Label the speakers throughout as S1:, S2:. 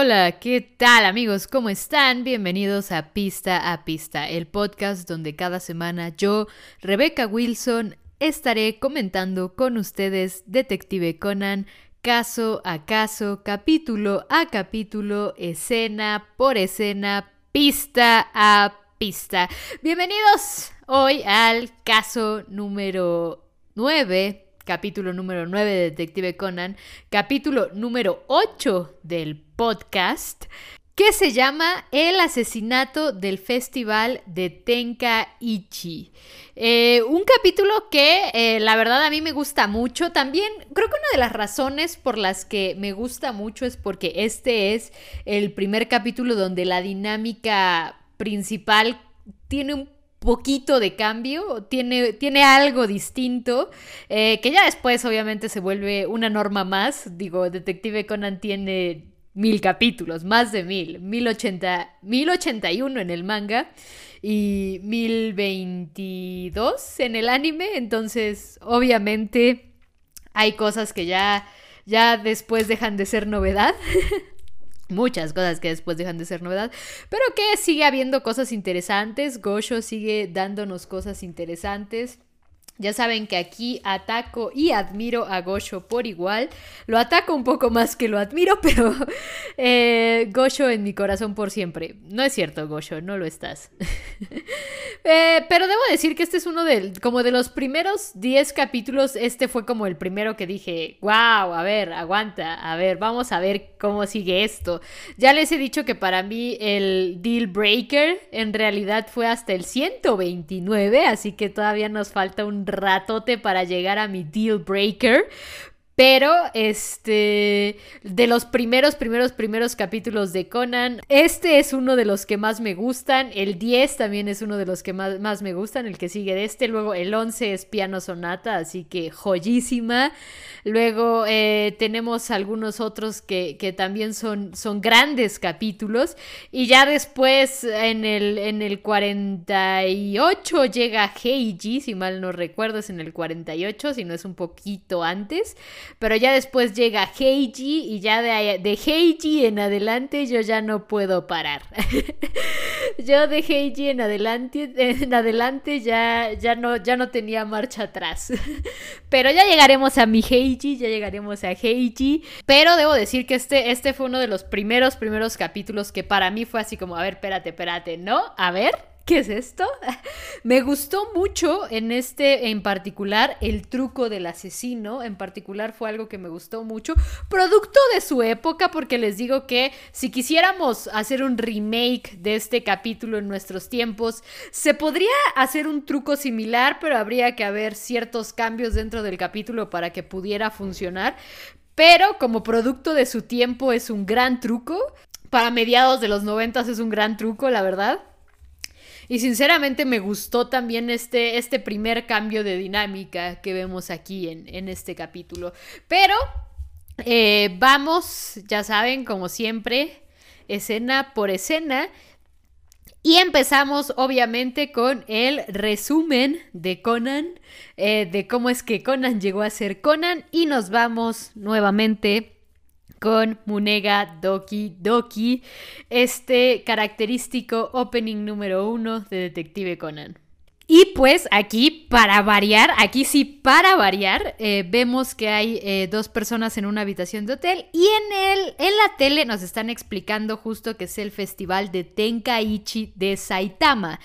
S1: Hola, ¿qué tal amigos? ¿Cómo están? Bienvenidos a Pista a Pista, el podcast donde cada semana yo, Rebecca Wilson, estaré comentando con ustedes Detective Conan caso a caso, capítulo a capítulo, escena por escena, pista a pista. Bienvenidos hoy al caso número 9 capítulo número 9 de Detective Conan, capítulo número 8 del podcast, que se llama El asesinato del festival de Tenkaichi. Eh, un capítulo que eh, la verdad a mí me gusta mucho. También creo que una de las razones por las que me gusta mucho es porque este es el primer capítulo donde la dinámica principal tiene un poquito de cambio, tiene, tiene algo distinto, eh, que ya después obviamente se vuelve una norma más. Digo, Detective Conan tiene mil capítulos, más de mil, mil ochenta, mil ochenta y uno en el manga y mil veintidós en el anime, entonces obviamente hay cosas que ya, ya después dejan de ser novedad. muchas cosas que después dejan de ser novedad, pero que sigue habiendo cosas interesantes, Gosho sigue dándonos cosas interesantes. Ya saben que aquí ataco y admiro a Gosho por igual. Lo ataco un poco más que lo admiro, pero eh, Gosho en mi corazón por siempre. No es cierto, Gosho, no lo estás. Eh, pero debo decir que este es uno de, como de los primeros 10 capítulos, este fue como el primero que dije, wow, a ver, aguanta, a ver, vamos a ver cómo sigue esto. Ya les he dicho que para mí el deal breaker en realidad fue hasta el 129, así que todavía nos falta un ratote para llegar a mi deal breaker. Pero, este, de los primeros, primeros, primeros capítulos de Conan, este es uno de los que más me gustan. El 10 también es uno de los que más, más me gustan, el que sigue de este. Luego el 11 es Piano Sonata, así que joyísima. Luego eh, tenemos algunos otros que, que, también son, son grandes capítulos. Y ya después, en el, en el 48, llega Heiji, si mal no recuerdo, es en el 48, si no es un poquito antes. Pero ya después llega Heiji y ya de, de Heiji en adelante yo ya no puedo parar. yo de Heiji en adelante, en adelante ya, ya, no, ya no tenía marcha atrás. Pero ya llegaremos a mi Heiji, ya llegaremos a Heiji. Pero debo decir que este, este fue uno de los primeros, primeros capítulos que para mí fue así como, a ver, espérate, espérate, ¿no? A ver, ¿qué es esto? Me gustó mucho en este en particular el truco del asesino, en particular fue algo que me gustó mucho, producto de su época, porque les digo que si quisiéramos hacer un remake de este capítulo en nuestros tiempos, se podría hacer un truco similar, pero habría que haber ciertos cambios dentro del capítulo para que pudiera funcionar. Pero como producto de su tiempo es un gran truco. Para mediados de los noventas es un gran truco, la verdad. Y sinceramente me gustó también este, este primer cambio de dinámica que vemos aquí en, en este capítulo. Pero eh, vamos, ya saben, como siempre, escena por escena. Y empezamos obviamente con el resumen de Conan, eh, de cómo es que Conan llegó a ser Conan y nos vamos nuevamente con Munega Doki Doki, este característico opening número uno de Detective Conan. Y pues aquí, para variar, aquí sí, para variar, eh, vemos que hay eh, dos personas en una habitación de hotel y en, el, en la tele nos están explicando justo que es el festival de Tenkaichi de Saitama,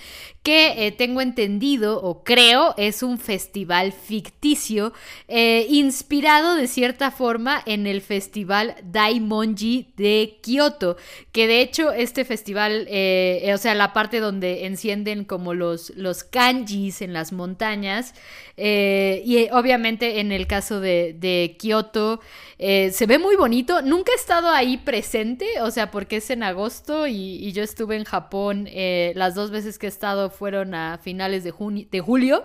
S1: que eh, tengo entendido o creo es un festival ficticio eh, inspirado de cierta forma en el festival Daimonji de Kioto, que de hecho este festival, eh, o sea, la parte donde encienden como los, los kanjis en las montañas, y obviamente en el caso de, de Kioto se ve muy bonito, nunca he estado ahí presente, o sea, porque es en agosto y, y yo estuve en Japón las dos veces que he estado fueron a finales de, junio, de julio.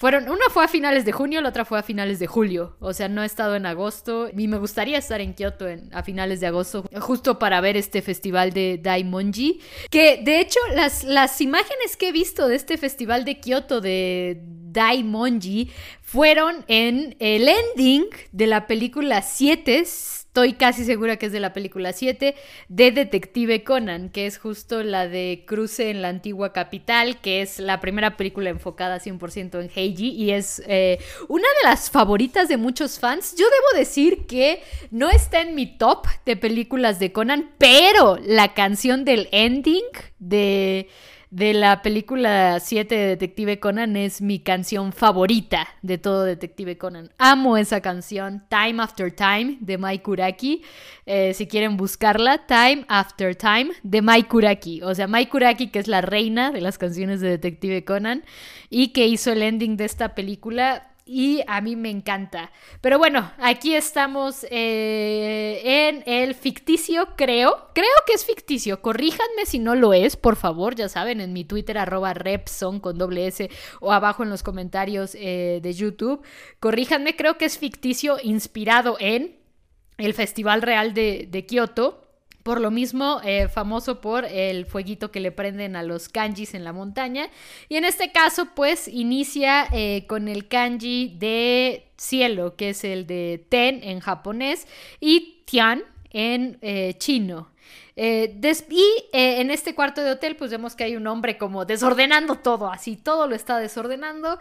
S1: Fueron, una fue a finales de junio, la otra fue a finales de julio. O sea, no he estado en agosto. Y me gustaría estar en Kioto a finales de agosto, justo para ver este festival de Daimonji. Que de hecho, las, las imágenes que he visto de este festival de Kioto de Daimonji fueron en el ending de la película 7 estoy casi segura que es de la película 7, de Detective Conan, que es justo la de Cruce en la antigua capital, que es la primera película enfocada 100% en Heiji y es eh, una de las favoritas de muchos fans. Yo debo decir que no está en mi top de películas de Conan, pero la canción del ending de de la película 7 de Detective Conan es mi canción favorita de todo Detective Conan. Amo esa canción, Time After Time, de Mai Kuraki. Eh, si quieren buscarla, Time After Time, de Mai Kuraki. O sea, Mai Kuraki, que es la reina de las canciones de Detective Conan y que hizo el ending de esta película y a mí me encanta. Pero bueno, aquí estamos eh, en el ficticio, creo. Creo que es ficticio. Corríjanme si no lo es, por favor. Ya saben, en mi Twitter, arroba Repson con doble S o abajo en los comentarios eh, de YouTube. Corríjanme, creo que es ficticio inspirado en el Festival Real de, de Kioto. Por lo mismo, eh, famoso por el fueguito que le prenden a los kanjis en la montaña. Y en este caso, pues inicia eh, con el kanji de cielo, que es el de ten en japonés, y tian en eh, chino. Y en este cuarto de hotel, pues vemos que hay un hombre como desordenando todo, así todo lo está desordenando.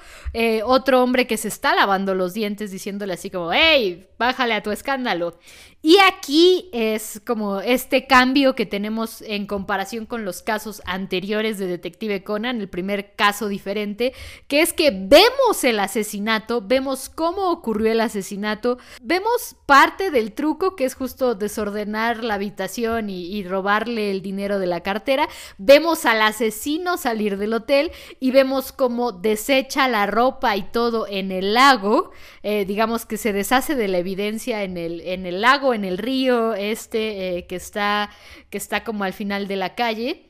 S1: otro hombre que se está lavando los dientes diciéndole así como, hey, bájale a tu escándalo. Y aquí es como este cambio que tenemos en comparación con los casos anteriores de Detective Conan, el primer caso diferente, que es que vemos el asesinato, vemos cómo ocurrió el asesinato, vemos parte del truco que es justo desordenar la habitación y, robarle el dinero de la cartera, vemos al asesino salir del hotel y vemos cómo desecha la ropa y todo en el lago, eh, digamos que se deshace de la evidencia en el, en el lago en el río este eh, que, está, que está como al final de la calle.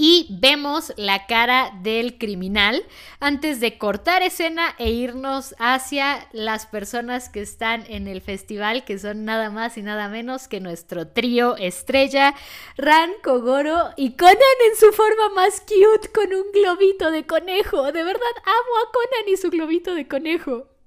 S1: Y vemos la cara del criminal antes de cortar escena e irnos hacia las personas que están en el festival, que son nada más y nada menos que nuestro trío estrella, Ran, Kogoro y Conan en su forma más cute con un globito de conejo. De verdad amo a Conan y su globito de conejo.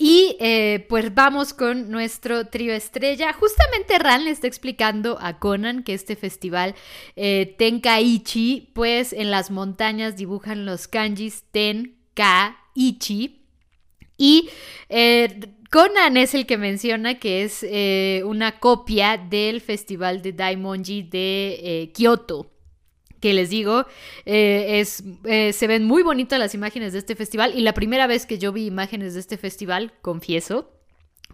S1: Y eh, pues vamos con nuestro trío estrella. Justamente Ran le está explicando a Conan que este festival eh, Tenkaichi, pues en las montañas dibujan los kanjis Tenkaichi. Y eh, Conan es el que menciona que es una copia del festival de Daimonji de Kyoto que les digo, eh, es, eh, se ven muy bonitas las imágenes de este festival y la primera vez que yo vi imágenes de este festival, confieso,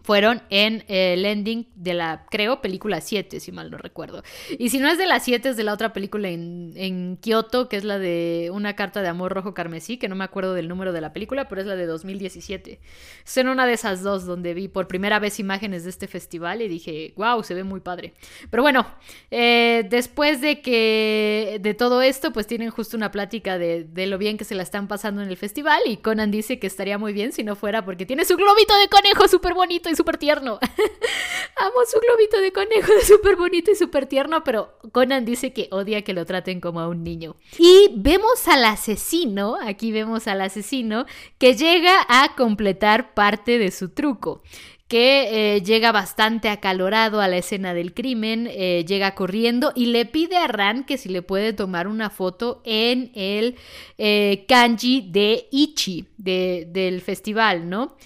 S1: fueron en el ending de la, creo, película 7, si mal no recuerdo. Y si no es de la 7, es de la otra película en, en Kioto, que es la de Una carta de amor rojo carmesí, que no me acuerdo del número de la película, pero es la de 2017. Es en una de esas dos donde vi por primera vez imágenes de este festival y dije, wow, se ve muy padre. Pero bueno, eh, después de que de todo esto, pues tienen justo una plática de, de lo bien que se la están pasando en el festival y Conan dice que estaría muy bien si no fuera porque tiene su globito de conejo súper bonito súper tierno. Amo su globito de conejo, es súper bonito y súper tierno, pero Conan dice que odia que lo traten como a un niño. Y vemos al asesino, aquí vemos al asesino, que llega a completar parte de su truco que eh, llega bastante acalorado a la escena del crimen, eh, llega corriendo y le pide a Ran que si le puede tomar una foto en el eh, kanji de Ichi, del festival, ¿no?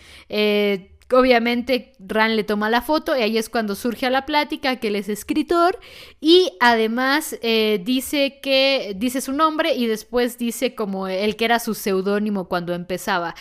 S1: Obviamente Ran le toma la foto y ahí es cuando surge la plática que él es escritor y además eh, dice que dice su nombre y después dice como el que era su seudónimo cuando empezaba.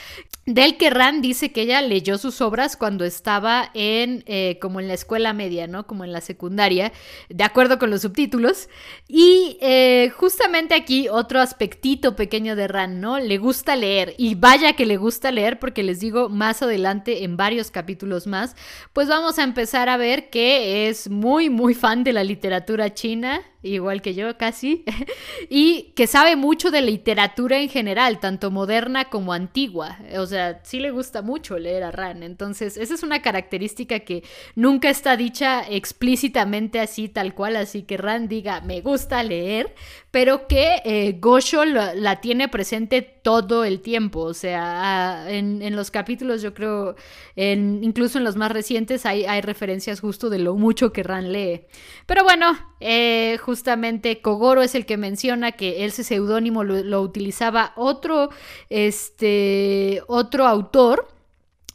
S1: Del que Ran dice que ella leyó sus obras cuando estaba en eh, como en la escuela media, ¿no? Como en la secundaria, de acuerdo con los subtítulos. Y eh, justamente aquí otro aspectito pequeño de Ran, ¿no? Le gusta leer y vaya que le gusta leer porque les digo más adelante en varios capítulos más, pues vamos a empezar a ver que es muy, muy fan de la literatura china igual que yo casi, y que sabe mucho de literatura en general, tanto moderna como antigua. O sea, sí le gusta mucho leer a Ran. Entonces, esa es una característica que nunca está dicha explícitamente así, tal cual, así que Ran diga, me gusta leer, pero que eh, Gosho la, tiene presente todo el tiempo. O sea, en, los capítulos yo creo, en, incluso en los más recientes hay, hay, referencias justo de lo mucho que Ran lee. Pero bueno, eh, justamente Kogoro es el que menciona que ese seudónimo lo, lo, utilizaba otro, este, otro autor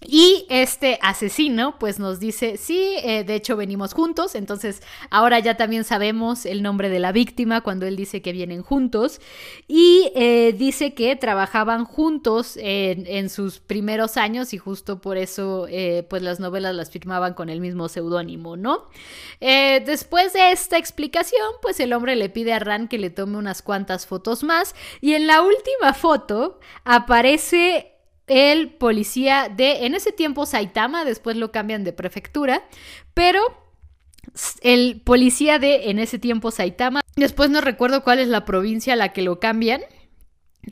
S1: y este asesino pues nos dice, sí, eh, de hecho venimos juntos, entonces ahora ya también sabemos el nombre de la víctima cuando él dice que vienen juntos. Y eh, dice que trabajaban juntos en, sus primeros años y justo por eso eh, pues las novelas las firmaban con el mismo seudónimo, ¿no? después de esta explicación pues el hombre le pide a Ran que le tome unas cuantas fotos más. Y en la última foto aparece el policía de, en ese tiempo, Saitama, después lo cambian de prefectura, pero el policía de, en ese tiempo, Saitama, después no recuerdo cuál es la provincia a la que lo cambian,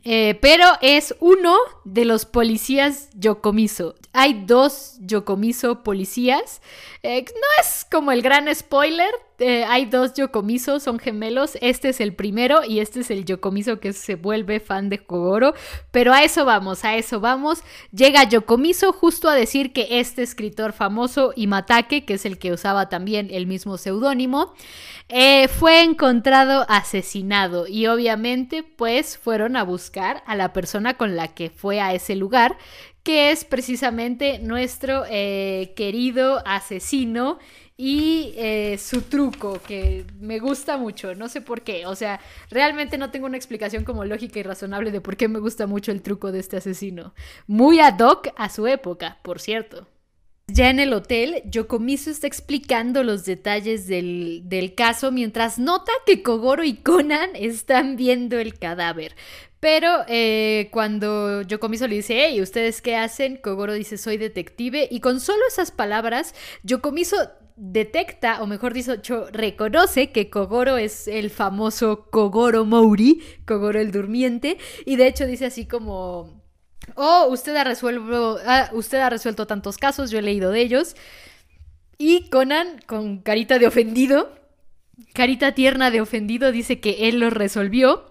S1: eh, pero es uno de los policías Yokomiso. Hay dos Yokomiso policías. Eh, no es como el gran spoiler. Eh, hay dos Yokomiso, son gemelos. Este es el primero y este es el Yokomiso que se vuelve fan de Kogoro. Pero a eso vamos, a eso vamos. Llega Yokomiso justo a decir que este escritor famoso, Imatake, que es el que usaba también el mismo seudónimo, eh, fue encontrado asesinado y obviamente pues fueron a buscar a la persona con la que fue a ese lugar, que es precisamente nuestro eh, querido asesino y eh, su truco, que me gusta mucho, no sé por qué, o sea, realmente no tengo una explicación como lógica y razonable de por qué me gusta mucho el truco de este asesino. Muy ad hoc a su época, por cierto. Ya en el hotel, Yokomiso está explicando los detalles del, caso mientras nota que Kogoro y Conan están viendo el cadáver. Pero eh, cuando Yokomiso le dice, hey, ¿ustedes qué hacen? Kogoro dice, soy detective. Y con solo esas palabras, Yokomiso detecta, o mejor dicho, reconoce que Kogoro es el famoso Kogoro Mouri, Kogoro el durmiente. Y de hecho dice así como oh, usted ha, resuelto, usted ha resuelto tantos casos, yo he leído de ellos. Y Conan, con carita de ofendido, carita tierna de ofendido, dice que él lo resolvió.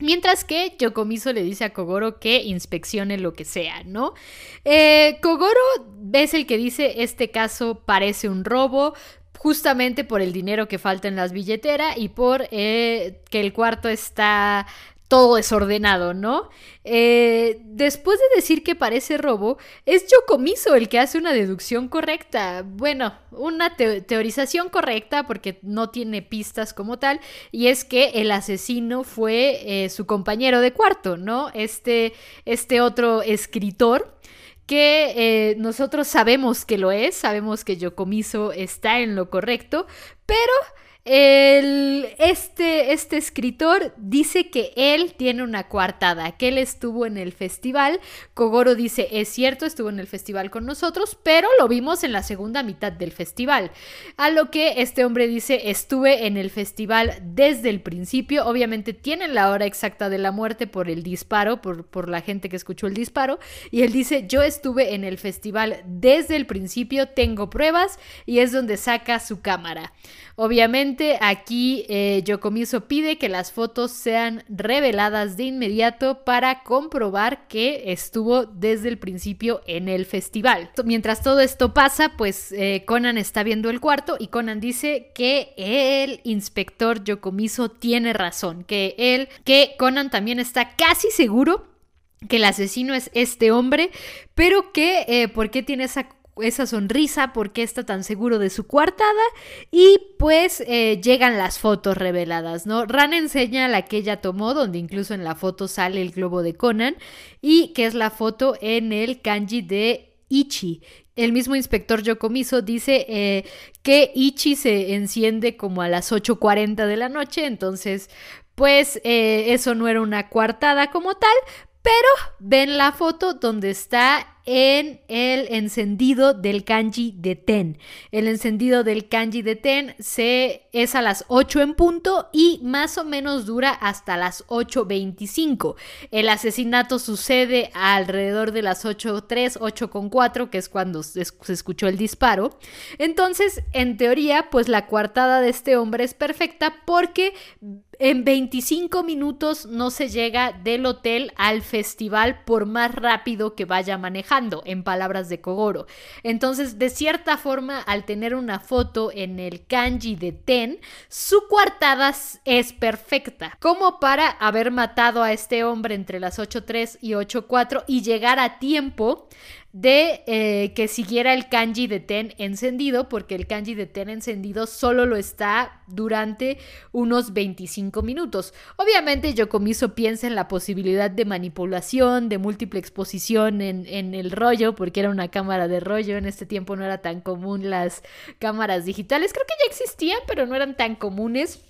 S1: Mientras que Yokomiso le dice a Kogoro que inspeccione lo que sea, ¿no? Eh, Kogoro es el que dice, este caso parece un robo, justamente por el dinero que falta en las billeteras y por eh, que el cuarto está todo desordenado, ¿no? Eh, después de decir que parece robo, es Yokomiso el que hace una deducción correcta. Bueno, una teorización correcta porque no tiene pistas como tal. Y es que el asesino fue eh, su compañero de cuarto, ¿no? Este, este otro escritor que eh, nosotros sabemos que lo es, sabemos que Yokomiso está en lo correcto, pero este, este escritor dice que él tiene una coartada, que él estuvo en el festival. Kogoro dice, es cierto, estuvo en el festival con nosotros, pero lo vimos en la segunda mitad del festival. A lo que este hombre dice, estuve en el festival desde el principio. Obviamente tienen la hora exacta de la muerte por el disparo, por, por la gente que escuchó el disparo. Y él dice, yo estuve en el festival desde el principio, tengo pruebas y es donde saca su cámara. Obviamente aquí eh, pide que las fotos sean reveladas de inmediato para comprobar que estuvo desde el principio en el festival. Mientras todo esto pasa, pues eh, Conan está viendo el cuarto y Conan dice que el inspector Yokomiso tiene razón, que él, que Conan también está casi seguro que el asesino es este hombre, pero que eh, por qué tiene esa esa sonrisa, por qué está tan seguro de su coartada y pues eh, llegan las fotos reveladas, ¿no? Ran enseña la que ella tomó, donde incluso en la foto sale el globo de Conan y que es la foto en el kanji de Ichi. El mismo inspector Yokomiso dice eh, que Ichi se enciende como a las 8.40 de la noche, entonces pues eh, eso no era una coartada como tal, pero ven la foto donde está en el encendido del kanji de Ten. El encendido del kanji de Ten se, es a las 8 en punto y más o menos dura hasta las 8.25. El asesinato sucede alrededor de las 8.3, 8.4, que es cuando se escuchó el disparo. Entonces, en teoría, pues la coartada de este hombre es perfecta porque en 25 minutos no se llega del hotel al festival por más rápido que vaya manejando, en palabras de Kogoro. Entonces, de cierta forma, al tener una foto en el kanji de Ten, su coartada es perfecta, como para haber matado a este hombre entre las 8.3 y 8.4 y llegar a tiempo de eh, que siguiera el kanji de ten encendido, porque el kanji de ten encendido solo lo está durante unos 25 minutos. Obviamente Yokomiso piensa en la posibilidad de manipulación, de múltiple exposición en, en el rollo, porque era una cámara de rollo, en este tiempo no era tan común las cámaras digitales, creo que ya existían, pero no eran tan comunes.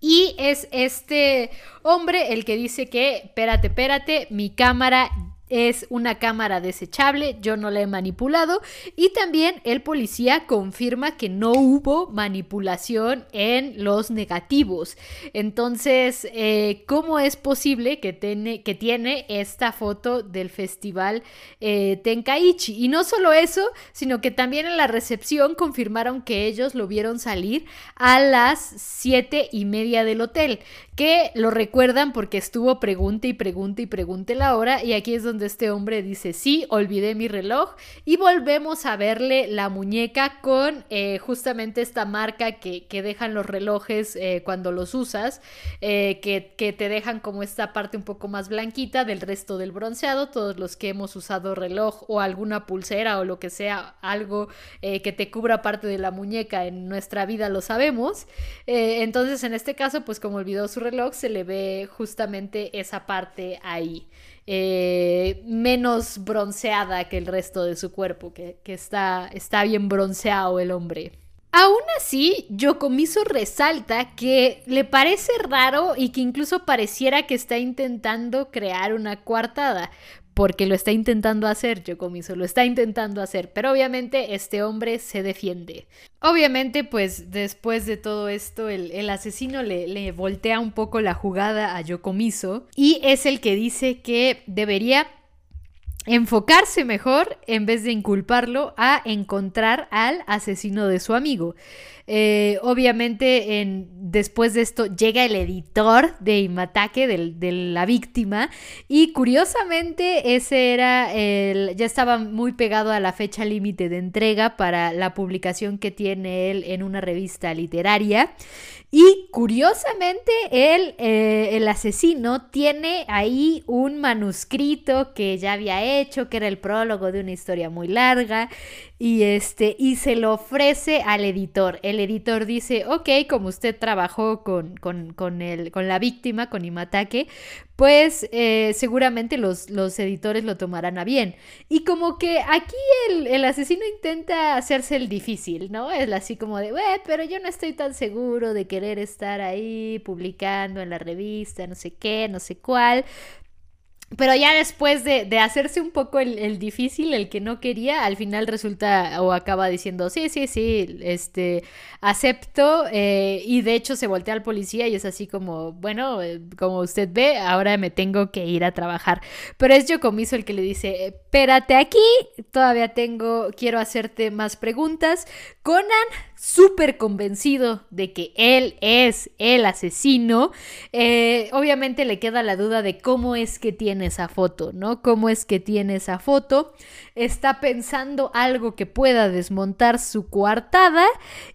S1: Y es este hombre el que dice que, espérate, espérate, mi cámara es una cámara desechable, yo no la he manipulado y también el policía confirma que no hubo manipulación en los negativos. Entonces, eh, ¿cómo es posible que, tiene, que tiene esta foto del festival eh, Tenkaichi? Y no solo eso, sino que también en la recepción confirmaron que ellos lo vieron salir a las siete y media del hotel, que lo recuerdan porque estuvo pregunte y pregunte y pregunte la hora y aquí es donde este hombre dice, sí, olvidé mi reloj y volvemos a verle la muñeca con eh, justamente esta marca que, dejan los relojes eh, cuando los usas, eh, que, que, te dejan como esta parte un poco más blanquita del resto del bronceado, todos los que hemos usado reloj o alguna pulsera o lo que sea, algo que te cubra parte de la muñeca en nuestra vida lo sabemos. entonces en este caso, pues como olvidó su reloj, se le ve justamente esa parte ahí. Eh, menos bronceada que el resto de su cuerpo, que, está, está bien bronceado el hombre. Aún así, Yokomiso resalta que le parece raro y que incluso pareciera que está intentando crear una coartada, porque lo está intentando hacer, Yokomiso, lo está intentando hacer, pero obviamente este hombre se defiende. Obviamente, pues después de todo esto, el, asesino le, le, voltea un poco la jugada a Yokomiso y es el que dice que debería enfocarse mejor en vez de inculparlo a encontrar al asesino de su amigo. Eh, obviamente, en, después de esto llega el editor de Imatake, de la víctima, y curiosamente ese era el, ya estaba muy pegado a la fecha límite de entrega para la publicación que tiene él en una revista literaria. Y curiosamente, él, eh, el asesino, tiene ahí un manuscrito que ya había hecho, que era el prólogo de una historia muy larga, y, este, y se lo ofrece al editor. El editor dice, ok, como usted trabajó con, con, con, el, con la víctima, con Imatake, pues eh, seguramente los, los, editores lo tomarán a bien. Y como que aquí el, el, asesino intenta hacerse el difícil, ¿no? Es así como de, pero yo no estoy tan seguro de querer estar ahí publicando en la revista, no sé qué, no sé cuál. Pero ya después de, de hacerse un poco el, el, difícil, el que no quería, al final resulta o acaba diciendo, sí, sí, sí, este, acepto. Eh, y de hecho se voltea al policía y es así como, bueno, eh, como usted ve, ahora me tengo que ir a trabajar. Pero es Yocomiso el que le dice, espérate aquí, todavía tengo, quiero hacerte más preguntas. Conan súper convencido de que él es el asesino, eh, obviamente le queda la duda de cómo es que tiene esa foto, ¿no? ¿Cómo es que tiene esa foto? Está pensando algo que pueda desmontar su coartada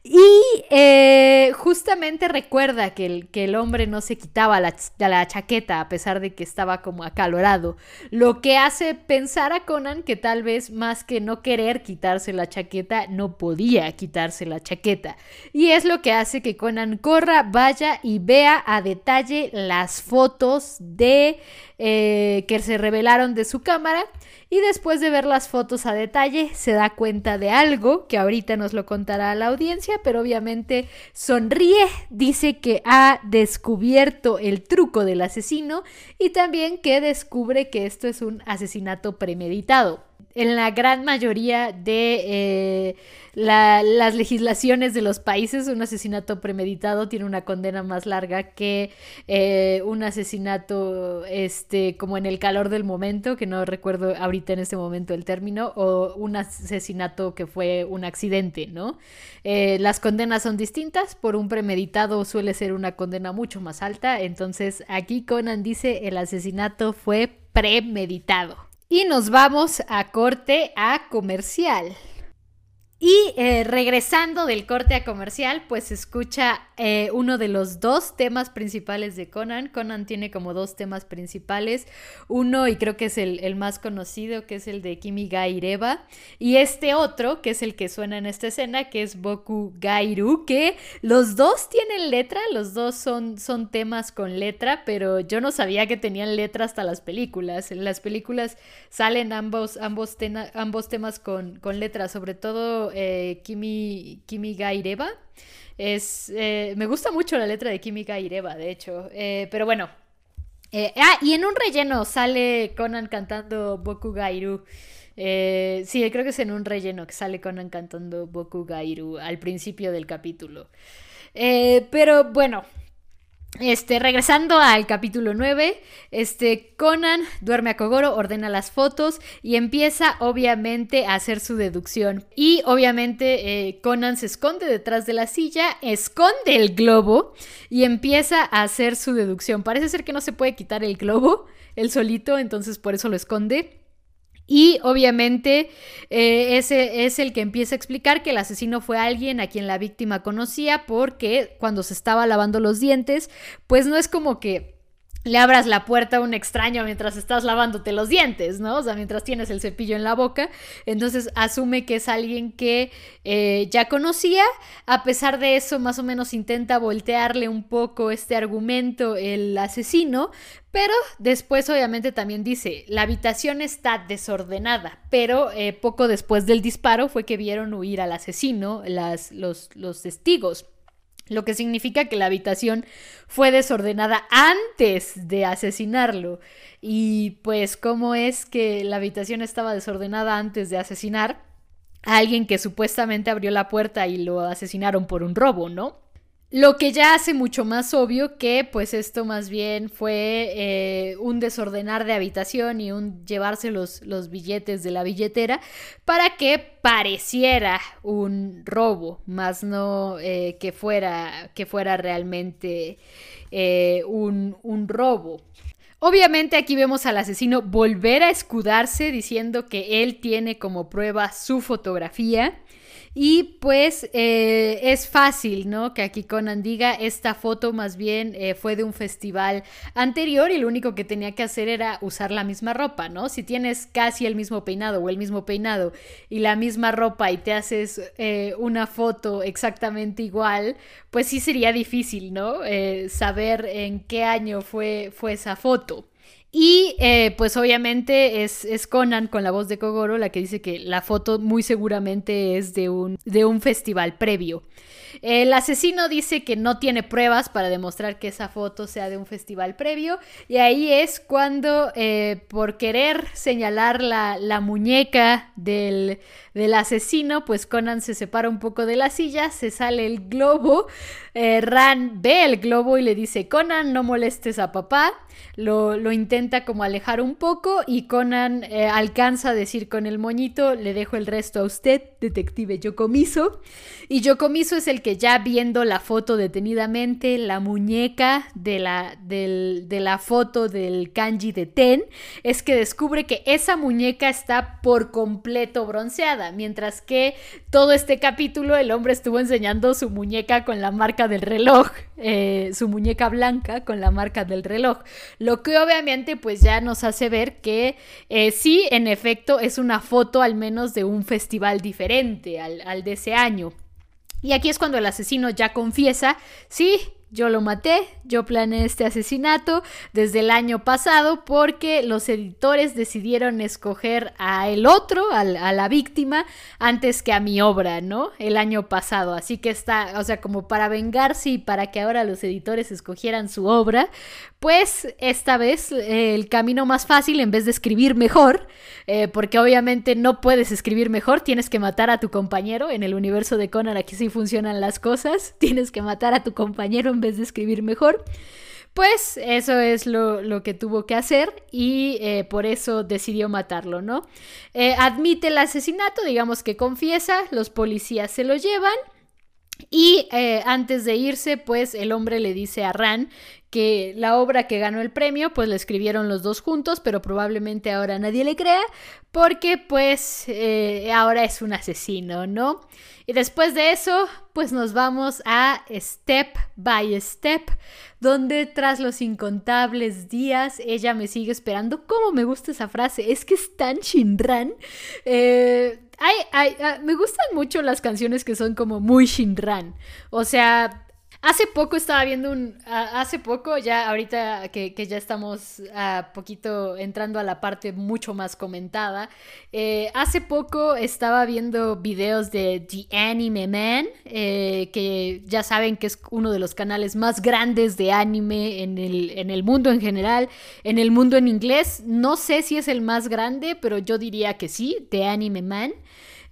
S1: y eh, justamente recuerda que el, que el, hombre no se quitaba la, la chaqueta a pesar de que estaba como acalorado, lo que hace pensar a Conan que tal vez más que no querer quitarse la chaqueta, no podía quitarse la chaqueta. Y es lo que hace que Conan corra, vaya y vea a detalle las fotos de eh, que se revelaron de su cámara. Y después de ver las fotos a detalle, se da cuenta de algo que ahorita nos lo contará la audiencia, pero obviamente sonríe, dice que ha descubierto el truco del asesino y también que descubre que esto es un asesinato premeditado. En la gran mayoría de eh, las legislaciones de los países, un asesinato premeditado tiene una condena más larga que eh, un asesinato este, como en el calor del momento, que no recuerdo ahorita en este momento el término, o un asesinato que fue un accidente, ¿no? Eh, las condenas son distintas, por un premeditado suele ser una condena mucho más alta, entonces aquí Conan dice el asesinato fue premeditado. Y nos vamos a corte a comercial. Y eh, regresando del corte a comercial, pues escucha eh, uno de los dos temas principales de Conan. Conan tiene como dos temas principales. Uno, y creo que es el, más conocido, que es el de Kimi Gaireba. Y este otro, que es el que suena en esta escena, que es Boku Gairu, que los dos tienen letra, los dos son, son temas con letra, pero yo no sabía que tenían letra hasta las películas. En las películas salen ambos, ambos, ambos temas con, con letra, sobre todo eh, Kimi, Kimi Gaireba. Es, eh, me gusta mucho la letra de Kimi Gaireba, de hecho. Eh, pero bueno. ah, y en un relleno sale Conan cantando Boku Gairu. sí, creo que es en un relleno que sale Conan cantando Boku Gairu al principio del capítulo. pero bueno, este, regresando al capítulo 9, este, Conan duerme a Kogoro, ordena las fotos y empieza obviamente a hacer su deducción. Y obviamente eh, Conan se esconde detrás de la silla, esconde el globo y empieza a hacer su deducción. Parece ser que no se puede quitar el globo, él solito, entonces por eso lo esconde. Y obviamente eh, ese es el que empieza a explicar que el asesino fue alguien a quien la víctima conocía porque cuando se estaba lavando los dientes, pues no es como que le abras la puerta a un extraño mientras estás lavándote los dientes, ¿no? O sea, mientras tienes el cepillo en la boca. Entonces asume que es alguien que eh, ya conocía. A pesar de eso, más o menos intenta voltearle un poco este argumento el asesino. Pero después obviamente también dice, la habitación está desordenada. Pero eh, poco después del disparo fue que vieron huir al asesino las, los, los testigos lo que significa que la habitación fue desordenada antes de asesinarlo. Y pues, ¿cómo es que la habitación estaba desordenada antes de asesinar a alguien que supuestamente abrió la puerta y lo asesinaron por un robo, ¿no? Lo que ya hace mucho más obvio que pues esto más bien fue eh, un desordenar de habitación y un llevarse los, los, billetes de la billetera para que pareciera un robo, más no eh, que, fuera, que fuera realmente eh, un, un robo. Obviamente aquí vemos al asesino volver a escudarse diciendo que él tiene como prueba su fotografía y pues eh, es fácil, ¿no? Que aquí Conan diga, esta foto más bien eh, fue de un festival anterior y lo único que tenía que hacer era usar la misma ropa, ¿no? Si tienes casi el mismo peinado o el mismo peinado y la misma ropa y te haces eh, una foto exactamente igual, pues sí sería difícil, ¿no? saber en qué año fue, fue esa foto. Y eh, pues obviamente es, es, Conan con la voz de Kogoro la que dice que la foto muy seguramente es de un, de un festival previo. El asesino dice que no tiene pruebas para demostrar que esa foto sea de un festival previo y ahí es cuando eh, por querer señalar la, la muñeca del, del, asesino, pues Conan se separa un poco de la silla, se sale el globo, eh, Ran ve el globo y le dice, Conan, no molestes a papá, lo, lo intenta como alejar un poco y Conan eh, alcanza a decir con el moñito, le dejo el resto a usted, detective Yokomiso, y Yokomiso es el que ya viendo la foto detenidamente, la muñeca de la, de la foto del kanji de Ten, es que descubre que esa muñeca está por completo bronceada, mientras que todo este capítulo el hombre estuvo enseñando su muñeca con la marca del reloj, eh, su muñeca blanca con la marca del reloj, lo que obviamente pues ya nos hace ver que eh, sí, en efecto, es una foto al menos de un festival diferente al, al de ese año. Y aquí es cuando el asesino ya confiesa, sí, yo lo maté, yo planeé este asesinato desde el año pasado porque los editores decidieron escoger a el otro, a, la víctima, antes que a mi obra, ¿no? El año pasado. Así que está, o sea, como para vengarse y para que ahora los editores escogieran su obra, pues esta vez eh, el camino más fácil en vez de escribir mejor, eh, porque obviamente no puedes escribir mejor, tienes que matar a tu compañero. En el universo de Conan aquí sí funcionan las cosas, tienes que matar a tu compañero en vez escribir mejor. Pues eso es lo, que tuvo que hacer y eh, por eso decidió matarlo, ¿no? admite el asesinato, digamos que confiesa, los policías se lo llevan y antes de irse, pues el hombre le dice a Ran que la obra que ganó el premio, pues la escribieron los dos juntos, pero probablemente ahora nadie le crea, porque pues eh, ahora es un asesino, ¿no? Y después de eso, pues nos vamos a Step by Step, donde tras los incontables días ella me sigue esperando. ¿Cómo me gusta esa frase? Es que es tan Shinran. Eh, ah, me gustan mucho las canciones que son como muy Shinran. O sea, Hace poco estaba viendo un. hace poco, ya ahorita que, ya estamos a poquito entrando a la parte mucho más comentada. Eh, hace poco estaba viendo videos de The Anime Man, eh, que ya saben que es uno de los canales más grandes de anime en el, en el mundo en general, en el mundo en inglés. No sé si es el más grande, pero yo diría que sí, The Anime Man.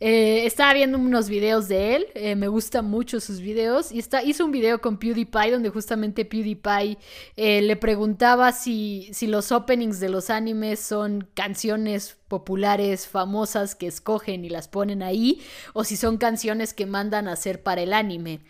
S1: Eh, estaba viendo unos videos de él, eh, me gustan mucho sus videos, y está, hizo un video con PewDiePie donde justamente PewDiePie eh, le preguntaba si, si los openings de los animes son canciones populares, famosas que escogen y las ponen ahí, o si son canciones que mandan a hacer para el anime.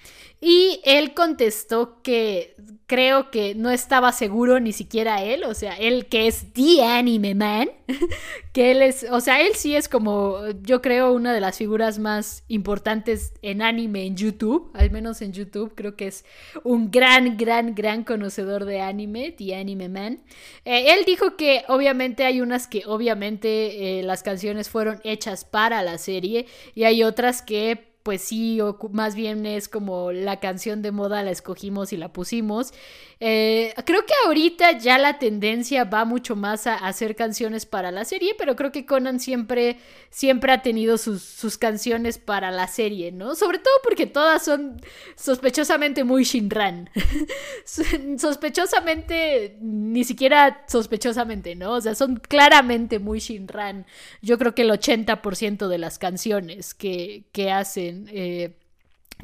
S1: Y él contestó que creo que no estaba seguro ni siquiera él, o sea, él que es The Anime Man, que él es, o sea, él sí es como, yo creo, una de las figuras más importantes en anime en YouTube, al menos en YouTube, creo que es un gran, gran, gran conocedor de anime, The Anime Man. Eh, él dijo que obviamente hay unas que obviamente eh, las canciones fueron hechas para la serie y hay otras que pues sí, o más bien es como la canción de moda la escogimos y la pusimos. Eh, creo que ahorita ya la tendencia va mucho más a, hacer canciones para la serie, pero creo que Conan siempre, siempre ha tenido sus, canciones para la serie, ¿no? Sobre todo porque todas son sospechosamente muy Shinran. sospechosamente, ni siquiera sospechosamente, ¿no? O sea, son claramente muy Shinran. Yo creo que el 80% de las canciones que, que hacen... Eh,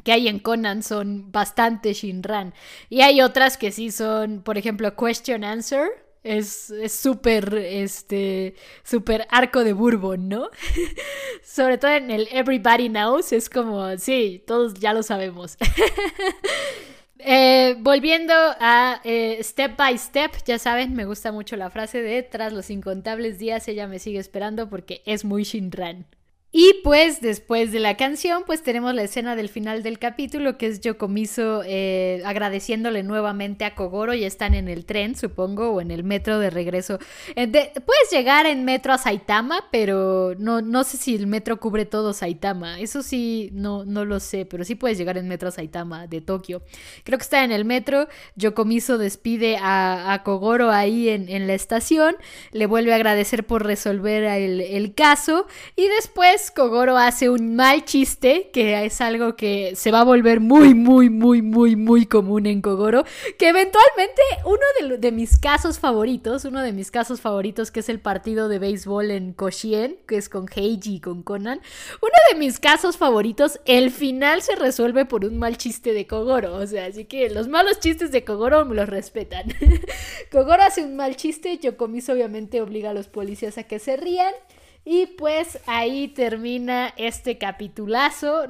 S1: que hay en Conan son bastante Shinran. Y hay otras que sí son, por ejemplo, Question Answer. Es súper, este, súper arco de Bourbon, ¿no? Sobre todo en el Everybody Knows, es como, sí, todos ya lo sabemos. Eh, volviendo a eh, Step by Step, ya saben, me gusta mucho la frase de tras los incontables días ella me sigue esperando porque es muy Shinran. Y pues después de la canción, pues tenemos la escena del final del capítulo, que es Yokomiso eh, agradeciéndole nuevamente a Kogoro, ya están en el tren, supongo, o en el metro de regreso. Eh, puedes llegar en metro a Saitama, pero no, no sé si el metro cubre todo Saitama. Eso sí, no, no lo sé, pero sí puedes llegar en metro a Saitama de Tokio. Creo que está en el metro, Yokomiso despide a, Kogoro ahí en, la estación, le vuelve a agradecer por resolver el caso, y después Kogoro hace un mal chiste, que es algo que se va a volver muy, muy, muy, muy, muy común en Kogoro, que eventualmente uno de, mis casos favoritos, uno de mis casos favoritos, que es el partido de béisbol en Koshien, que es con Heiji y con Conan, uno de mis casos favoritos, el final se resuelve por un mal chiste de Kogoro, o sea, así que los malos chistes de Kogoro me los respetan. Kogoro hace un mal chiste, Yokomiso obviamente obliga a los policías a que se rían. Y pues ahí termina este capitulazo.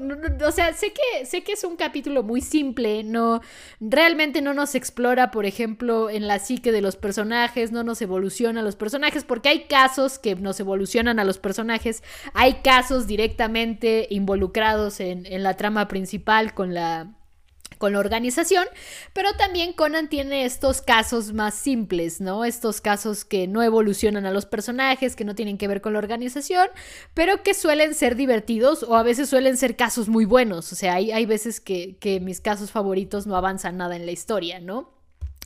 S1: o sea, sé que, sé que es un capítulo muy simple, no, realmente no nos explora, por ejemplo, en la psique de los personajes, no nos evoluciona a los personajes, porque hay casos que nos evolucionan a los personajes, hay casos directamente involucrados en, en la trama principal con la con la organización, pero también Conan tiene estos casos más simples, ¿no? Estos casos que no evolucionan a los personajes, que no tienen que ver con la organización, pero que suelen ser divertidos o a veces suelen ser casos muy buenos, o sea, hay, hay veces que, que mis casos favoritos no avanzan nada en la historia, ¿no?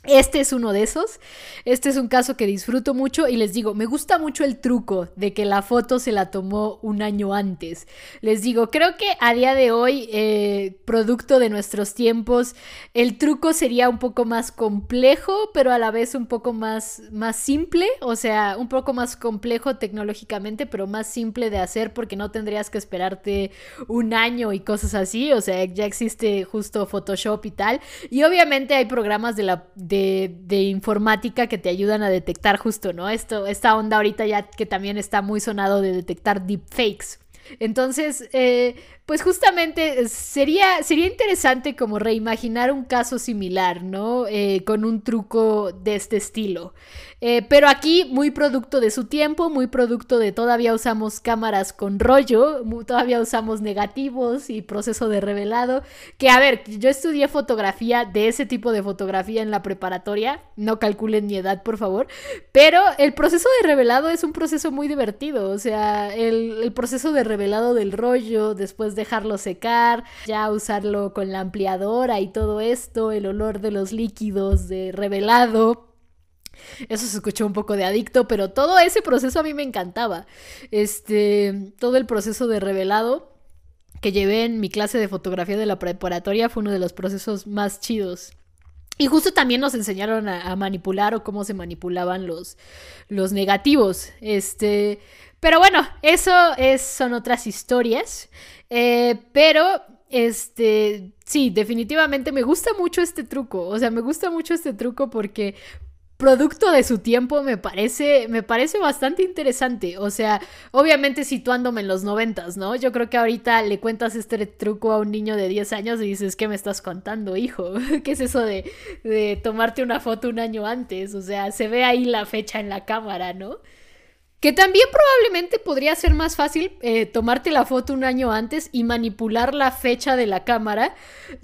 S1: Este es uno de esos. Este es un caso que disfruto mucho y les digo, me gusta mucho el truco de que la foto se la tomó un año antes. Les digo, creo que a día de hoy, eh, producto de nuestros tiempos, el truco sería un poco más complejo, pero a la vez un poco más, más simple, o sea, un poco más complejo tecnológicamente, pero más simple de hacer porque no tendrías que esperarte un año y cosas así. O sea, ya existe justo Photoshop y tal. Y obviamente hay programas de la de, informática que te ayudan a detectar justo, ¿no? Esto, esta onda ahorita ya que también está muy sonado de detectar deepfakes. Entonces, eh, pues justamente sería, sería interesante como reimaginar un caso similar, ¿no? Eh, con un truco de este estilo. Eh, pero aquí muy producto de su tiempo, muy producto de todavía usamos cámaras con rollo, todavía usamos negativos y proceso de revelado. Que a ver, yo estudié fotografía de ese tipo de fotografía en la preparatoria, no calculen mi edad por favor, pero el proceso de revelado es un proceso muy divertido, o sea, el, el proceso de revelado del rollo, después dejarlo secar, ya usarlo con la ampliadora y todo esto, el olor de los líquidos de revelado eso se escuchó un poco de adicto, pero todo ese proceso a mí me encantaba. Este, todo el proceso de revelado que llevé en mi clase de fotografía de la preparatoria fue uno de los procesos más chidos. Y justo también nos enseñaron a, manipular o cómo se manipulaban los, los negativos. Este, pero bueno, eso es, son otras historias. Eh, pero este, sí, definitivamente me gusta mucho este truco. O sea, me gusta mucho este truco porque producto de su tiempo me parece, me parece bastante interesante. O sea, obviamente situándome en los noventas, ¿no? Yo creo que ahorita le cuentas este truco a un niño de 10 años y dices, ¿qué me estás contando, hijo? ¿Qué es eso de, de tomarte una foto un año antes? O sea, se ve ahí la fecha en la cámara, ¿no? Que también probablemente podría ser más fácil eh, tomarte la foto un año antes y manipular la fecha de la cámara.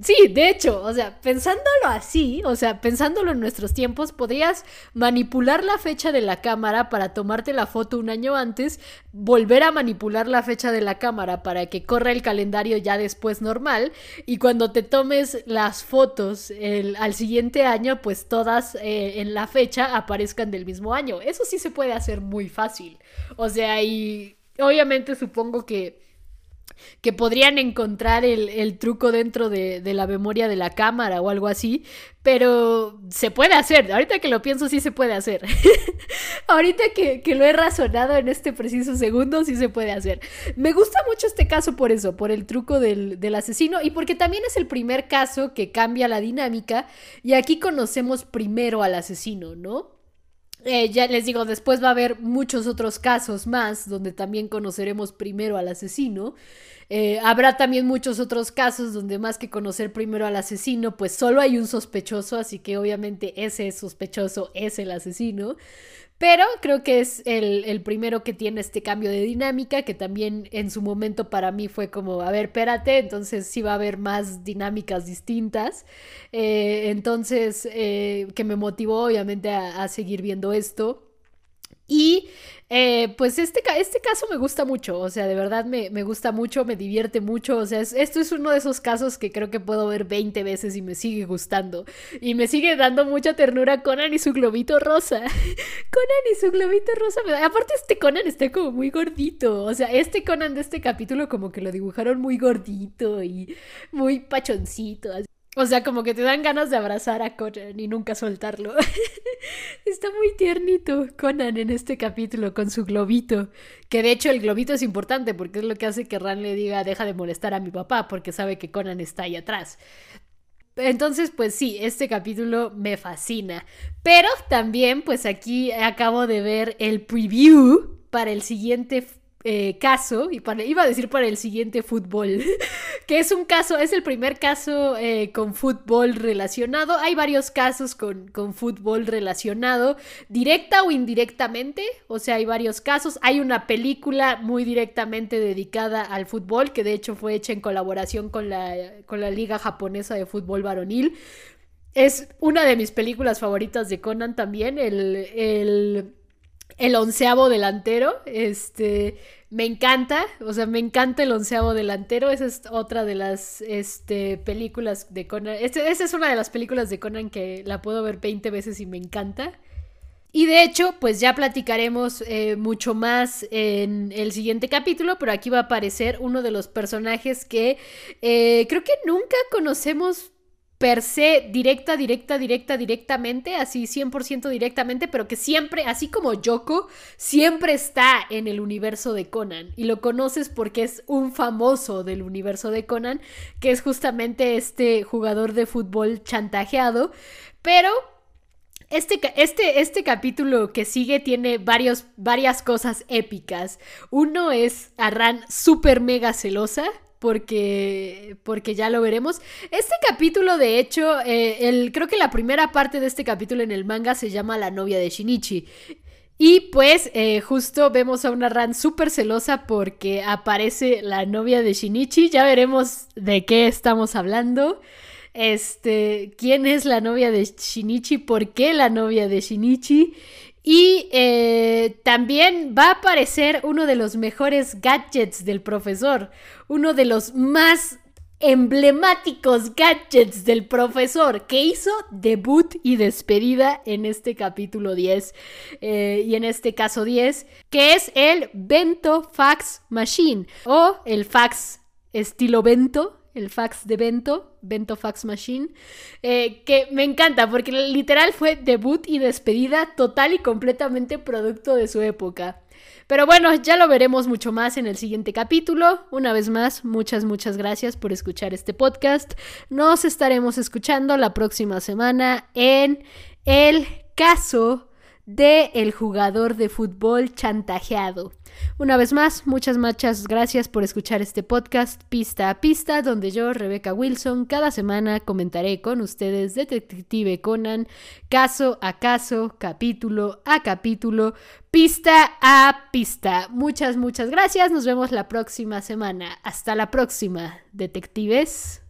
S1: Sí, de hecho, o sea, pensándolo así, o sea, pensándolo en nuestros tiempos, podrías manipular la fecha de la cámara para tomarte la foto un año antes, volver a manipular la fecha de la cámara para que corra el calendario ya después normal y cuando te tomes las fotos al siguiente año, pues todas eh, en la fecha aparezcan del mismo año. Eso sí se puede hacer muy fácil. O sea, y obviamente supongo que, que podrían encontrar el, truco dentro de, la memoria de la cámara o algo así, pero se puede hacer. Ahorita que lo pienso, sí se puede hacer. Ahorita que, lo he razonado en este preciso segundo, sí se puede hacer. Me gusta mucho este caso por eso, por el truco del, del asesino y porque también es el primer caso que cambia la dinámica y aquí conocemos primero al asesino, ¿no? Eh, ya les digo, después va a haber muchos otros casos más donde también conoceremos primero al asesino. Eh, habrá también muchos otros casos donde más que conocer primero al asesino, pues solo hay un sospechoso, así que obviamente ese sospechoso es el asesino. Pero creo que es el, primero que tiene este cambio de dinámica, que también en su momento para mí fue como, a ver, espérate, entonces sí va a haber más dinámicas distintas. Eh, entonces, eh, que me motivó obviamente a seguir viendo esto. Y eh, pues este, este caso me gusta mucho, o sea, de verdad me, gusta mucho, me divierte mucho, o sea, esto es uno de esos casos que creo que puedo ver 20 veces y me sigue gustando. Y me sigue dando mucha ternura Conan y su globito rosa. Conan y su globito rosa. Aparte este Conan está como muy gordito, o sea, este Conan de este capítulo como que lo dibujaron muy gordito y muy pachoncito. O sea, como que te dan ganas de abrazar a Conan y nunca soltarlo. Está muy tiernito Conan en este capítulo con su globito. Que de hecho el globito es importante porque es lo que hace que Ran le diga deja de molestar a mi papá porque sabe que Conan está ahí atrás. Entonces, pues sí, este capítulo me fascina. Pero también, pues aquí acabo de ver el preview para el siguiente eh, caso, y iba a decir para el siguiente fútbol, que es un caso, es el primer caso eh, con fútbol relacionado. Hay varios casos con, con, fútbol relacionado, directa o indirectamente, o sea, hay varios casos. Hay una película muy directamente dedicada al fútbol, que de hecho fue hecha en colaboración con la, con la Liga Japonesa de Fútbol Varonil. Es una de mis películas favoritas de Conan también, el, el el onceavo delantero. Este, me encanta, o sea, me encanta el onceavo delantero. Esa es otra de las este, películas de Conan. Este, esa es una de las películas de Conan que la puedo ver 20 veces y me encanta. Y de hecho, pues ya platicaremos eh, mucho más en el siguiente capítulo, pero aquí va a aparecer uno de los personajes que eh, creo que nunca conocemos per se directa, directa, directa, directamente, así 100% directamente, pero que siempre, así como Yoko, siempre está en el universo de Conan. Y lo conoces porque es un famoso del universo de Conan, que es justamente este jugador de fútbol chantajeado. Pero este, este, este, capítulo que sigue tiene varias cosas épicas. Uno es a Ran súper mega celosa porque, porque ya lo veremos. Este capítulo, de hecho, eh, el, creo que la primera parte de este capítulo en el manga se llama La novia de Shinichi. Y pues eh, justo vemos a una Ran súper celosa porque aparece la novia de Shinichi. Ya veremos de qué estamos hablando. Este, quién es la novia de Shinichi, por qué la novia de Shinichi. Y eh, también va a aparecer uno de los mejores gadgets del profesor, uno de los más emblemáticos gadgets del profesor que hizo debut y despedida en este capítulo 10 eh, y en este caso 10 que es el Bento Fax Machine o el fax estilo Bento el fax de Bento, Bento Fax Machine, eh, que me encanta porque literal fue debut y despedida total y completamente producto de su época. Pero bueno, ya lo veremos mucho más en el siguiente capítulo. Una vez más, muchas, muchas gracias por escuchar este podcast. Nos estaremos escuchando la próxima semana en el caso de el jugador de fútbol chantajeado. Una vez más, muchas, muchas gracias por escuchar este podcast Pista a Pista, donde yo, Rebeca Wilson, cada semana comentaré con ustedes Detective Conan, caso a caso, capítulo a capítulo, pista a pista. Muchas, muchas gracias. Nos vemos la próxima semana. Hasta la próxima, detectives.